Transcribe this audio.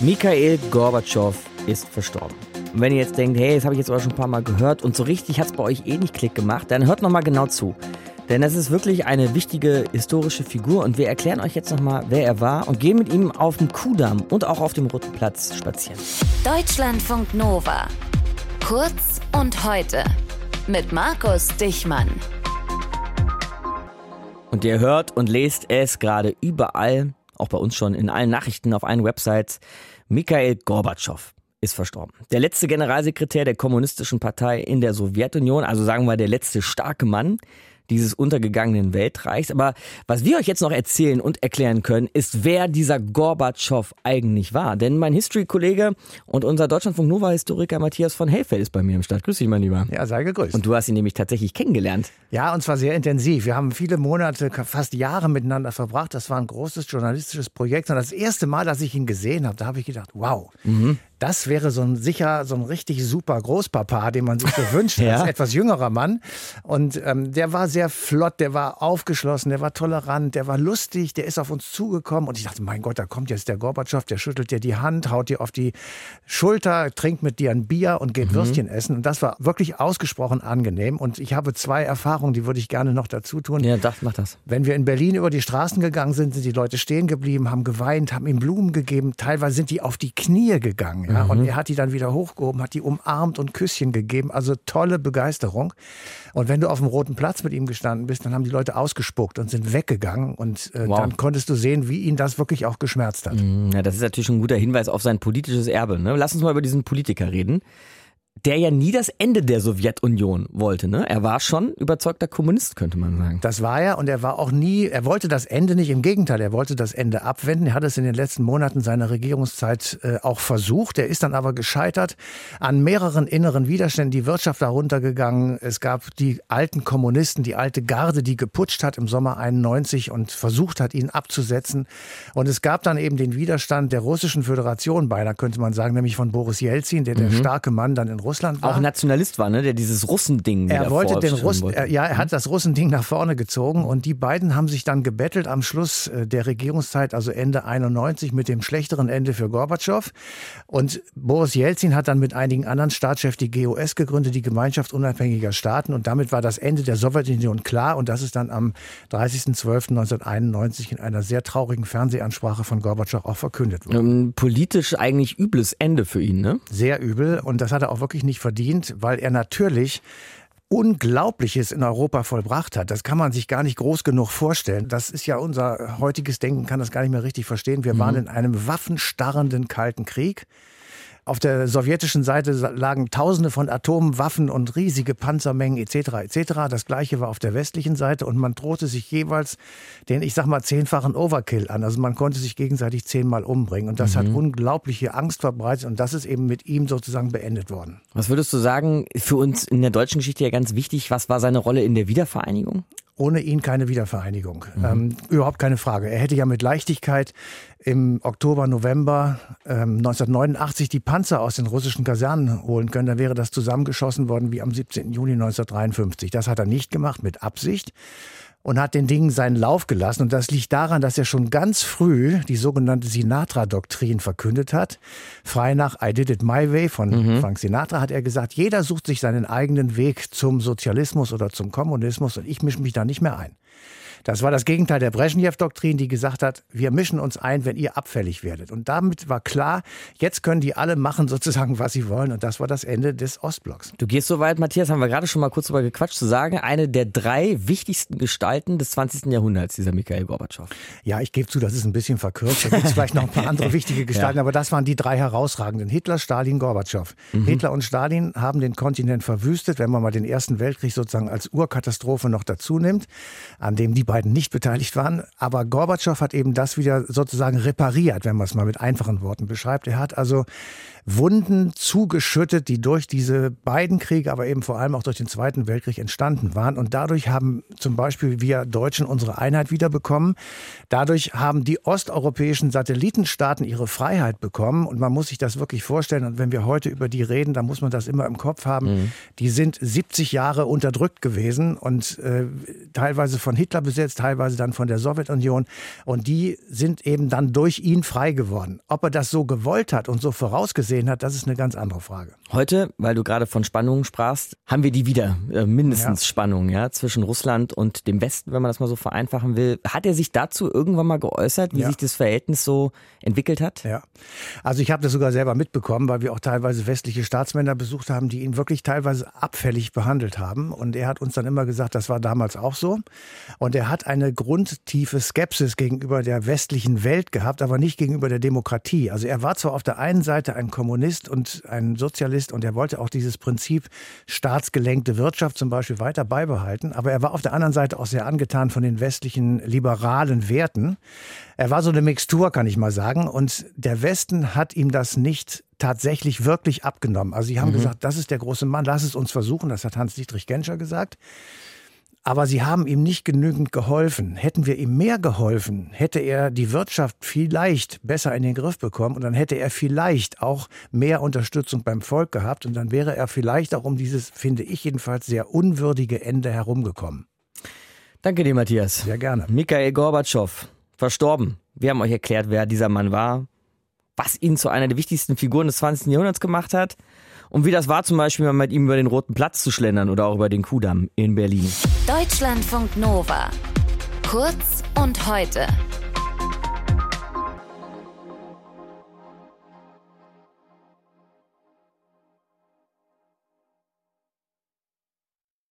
Mikhail Gorbatschow ist verstorben. Und wenn ihr jetzt denkt, hey, das habe ich jetzt aber schon ein paar Mal gehört und so richtig hat es bei euch eh nicht Klick gemacht, dann hört nochmal genau zu. Denn das ist wirklich eine wichtige historische Figur und wir erklären euch jetzt nochmal, wer er war und gehen mit ihm auf dem Kudamm und auch auf dem Roten Platz spazieren. Deutschlandfunk Nova. Kurz und heute. Mit Markus Dichmann. Und ihr hört und lest es gerade überall, auch bei uns schon in allen Nachrichten auf allen Websites. Mikhail Gorbatschow ist verstorben. Der letzte Generalsekretär der Kommunistischen Partei in der Sowjetunion, also sagen wir der letzte starke Mann, dieses untergegangenen Weltreichs. Aber was wir euch jetzt noch erzählen und erklären können, ist, wer dieser Gorbatschow eigentlich war. Denn mein History-Kollege und unser Deutschlandfunk Nova-Historiker Matthias von Hellfeld ist bei mir im Start. Grüß dich, mein Lieber. Ja, sei gegrüßt. Und du hast ihn nämlich tatsächlich kennengelernt. Ja, und zwar sehr intensiv. Wir haben viele Monate, fast Jahre miteinander verbracht. Das war ein großes journalistisches Projekt. Und das erste Mal, dass ich ihn gesehen habe, da habe ich gedacht, wow, mhm. Das wäre so ein sicher, so ein richtig super Großpapa, den man sich so wünscht, ja. als etwas jüngerer Mann. Und ähm, der war sehr flott, der war aufgeschlossen, der war tolerant, der war lustig, der ist auf uns zugekommen. Und ich dachte, mein Gott, da kommt jetzt der Gorbatschow, der schüttelt dir die Hand, haut dir auf die Schulter, trinkt mit dir ein Bier und geht mhm. Würstchen essen. Und das war wirklich ausgesprochen angenehm. Und ich habe zwei Erfahrungen Erfahrung, die würde ich gerne noch dazu tun. Ja, das, mach das. Wenn wir in Berlin über die Straßen gegangen sind, sind die Leute stehen geblieben, haben geweint, haben ihm Blumen gegeben. Teilweise sind die auf die Knie gegangen. Ja? Mhm. Und er hat die dann wieder hochgehoben, hat die umarmt und Küsschen gegeben. Also tolle Begeisterung. Und wenn du auf dem Roten Platz mit ihm gestanden bist, dann haben die Leute ausgespuckt und sind weggegangen. Und äh, wow. dann konntest du sehen, wie ihn das wirklich auch geschmerzt hat. Mhm, ja, das ist natürlich ein guter Hinweis auf sein politisches Erbe. Ne? Lass uns mal über diesen Politiker reden der ja nie das Ende der Sowjetunion wollte. Ne? Er war schon überzeugter Kommunist, könnte man sagen. Das war er und er war auch nie, er wollte das Ende nicht, im Gegenteil, er wollte das Ende abwenden. Er hat es in den letzten Monaten seiner Regierungszeit äh, auch versucht. Er ist dann aber gescheitert an mehreren inneren Widerständen, die Wirtschaft darunter gegangen. Es gab die alten Kommunisten, die alte Garde, die geputscht hat im Sommer 91 und versucht hat, ihn abzusetzen. Und es gab dann eben den Widerstand der russischen Föderation beinahe, könnte man sagen, nämlich von Boris Jelzin, der mhm. der starke Mann dann in Russland war. Auch Nationalist war, ne? Der dieses Russending. Er wollte den Russ, wollte. ja, er hat das Russending nach vorne gezogen und die beiden haben sich dann gebettelt am Schluss äh, der Regierungszeit, also Ende 91 mit dem schlechteren Ende für Gorbatschow. Und Boris Jelzin hat dann mit einigen anderen Staatschefs die GOS gegründet, die Gemeinschaft unabhängiger Staaten. Und damit war das Ende der Sowjetunion klar. Und das ist dann am 30.12.1991 in einer sehr traurigen Fernsehansprache von Gorbatschow auch verkündet worden. politisch eigentlich übles Ende für ihn, ne? Sehr übel. Und das hat er auch wirklich wirklich nicht verdient, weil er natürlich Unglaubliches in Europa vollbracht hat. Das kann man sich gar nicht groß genug vorstellen. Das ist ja unser heutiges Denken, kann das gar nicht mehr richtig verstehen. Wir mhm. waren in einem waffenstarrenden Kalten Krieg. Auf der sowjetischen Seite lagen Tausende von Atomwaffen und riesige Panzermengen etc. etc. Das gleiche war auf der westlichen Seite und man drohte sich jeweils den, ich sag mal, zehnfachen Overkill an. Also man konnte sich gegenseitig zehnmal umbringen und das mhm. hat unglaubliche Angst verbreitet und das ist eben mit ihm sozusagen beendet worden. Was würdest du sagen, für uns in der deutschen Geschichte ja ganz wichtig, was war seine Rolle in der Wiedervereinigung? Ohne ihn keine Wiedervereinigung. Mhm. Ähm, überhaupt keine Frage. Er hätte ja mit Leichtigkeit im Oktober, November ähm, 1989 die Panzer aus den russischen Kasernen holen können. Dann wäre das zusammengeschossen worden wie am 17. Juni 1953. Das hat er nicht gemacht mit Absicht und hat den Dingen seinen Lauf gelassen. Und das liegt daran, dass er schon ganz früh die sogenannte Sinatra-Doktrin verkündet hat. Frei nach I Did It My Way von mhm. Frank Sinatra hat er gesagt, jeder sucht sich seinen eigenen Weg zum Sozialismus oder zum Kommunismus und ich mische mich da nicht mehr ein. Das war das Gegenteil der Brezhnev-Doktrin, die gesagt hat, wir mischen uns ein, wenn ihr abfällig werdet. Und damit war klar, jetzt können die alle machen sozusagen, was sie wollen. Und das war das Ende des Ostblocks. Du gehst so weit, Matthias, haben wir gerade schon mal kurz drüber gequatscht, zu sagen, eine der drei wichtigsten Gestalten des 20. Jahrhunderts, dieser Mikhail Gorbatschow. Ja, ich gebe zu, das ist ein bisschen verkürzt. Da gibt es vielleicht noch ein paar andere wichtige Gestalten, ja. aber das waren die drei herausragenden. Hitler, Stalin, Gorbatschow. Mhm. Hitler und Stalin haben den Kontinent verwüstet, wenn man mal den Ersten Weltkrieg sozusagen als Urkatastrophe noch dazu nimmt, an dem die beiden nicht beteiligt waren. Aber Gorbatschow hat eben das wieder sozusagen repariert, wenn man es mal mit einfachen Worten beschreibt. Er hat also Wunden zugeschüttet, die durch diese beiden Kriege, aber eben vor allem auch durch den Zweiten Weltkrieg entstanden waren. Und dadurch haben zum Beispiel wir Deutschen unsere Einheit wiederbekommen. Dadurch haben die osteuropäischen Satellitenstaaten ihre Freiheit bekommen. Und man muss sich das wirklich vorstellen. Und wenn wir heute über die reden, dann muss man das immer im Kopf haben. Mhm. Die sind 70 Jahre unterdrückt gewesen und äh, teilweise von Hitler besetzt umgesetzt, teilweise dann von der Sowjetunion. Und die sind eben dann durch ihn frei geworden. Ob er das so gewollt hat und so vorausgesehen hat, das ist eine ganz andere Frage. Heute, weil du gerade von Spannungen sprachst, haben wir die wieder, äh, mindestens ja. Spannungen ja, zwischen Russland und dem Westen, wenn man das mal so vereinfachen will. Hat er sich dazu irgendwann mal geäußert, wie ja. sich das Verhältnis so entwickelt hat? Ja, also ich habe das sogar selber mitbekommen, weil wir auch teilweise westliche Staatsmänner besucht haben, die ihn wirklich teilweise abfällig behandelt haben. Und er hat uns dann immer gesagt, das war damals auch so. Und er hat eine grundtiefe Skepsis gegenüber der westlichen Welt gehabt, aber nicht gegenüber der Demokratie. Also er war zwar auf der einen Seite ein Kommunist und ein Sozialist und er wollte auch dieses Prinzip staatsgelenkte Wirtschaft zum Beispiel weiter beibehalten, aber er war auf der anderen Seite auch sehr angetan von den westlichen liberalen Werten. Er war so eine Mixtur, kann ich mal sagen. Und der Westen hat ihm das nicht tatsächlich wirklich abgenommen. Also sie haben mhm. gesagt, das ist der große Mann, lass es uns versuchen. Das hat Hans-Dietrich Genscher gesagt. Aber sie haben ihm nicht genügend geholfen. Hätten wir ihm mehr geholfen, hätte er die Wirtschaft vielleicht besser in den Griff bekommen und dann hätte er vielleicht auch mehr Unterstützung beim Volk gehabt und dann wäre er vielleicht auch um dieses, finde ich jedenfalls, sehr unwürdige Ende herumgekommen. Danke dir, Matthias. Sehr gerne. Mikhail Gorbatschow, verstorben. Wir haben euch erklärt, wer dieser Mann war, was ihn zu einer der wichtigsten Figuren des 20. Jahrhunderts gemacht hat und wie das war, zum Beispiel mal mit ihm über den Roten Platz zu schlendern oder auch über den Kudamm in Berlin. Deutschlandfunk Nova. Kurz und heute.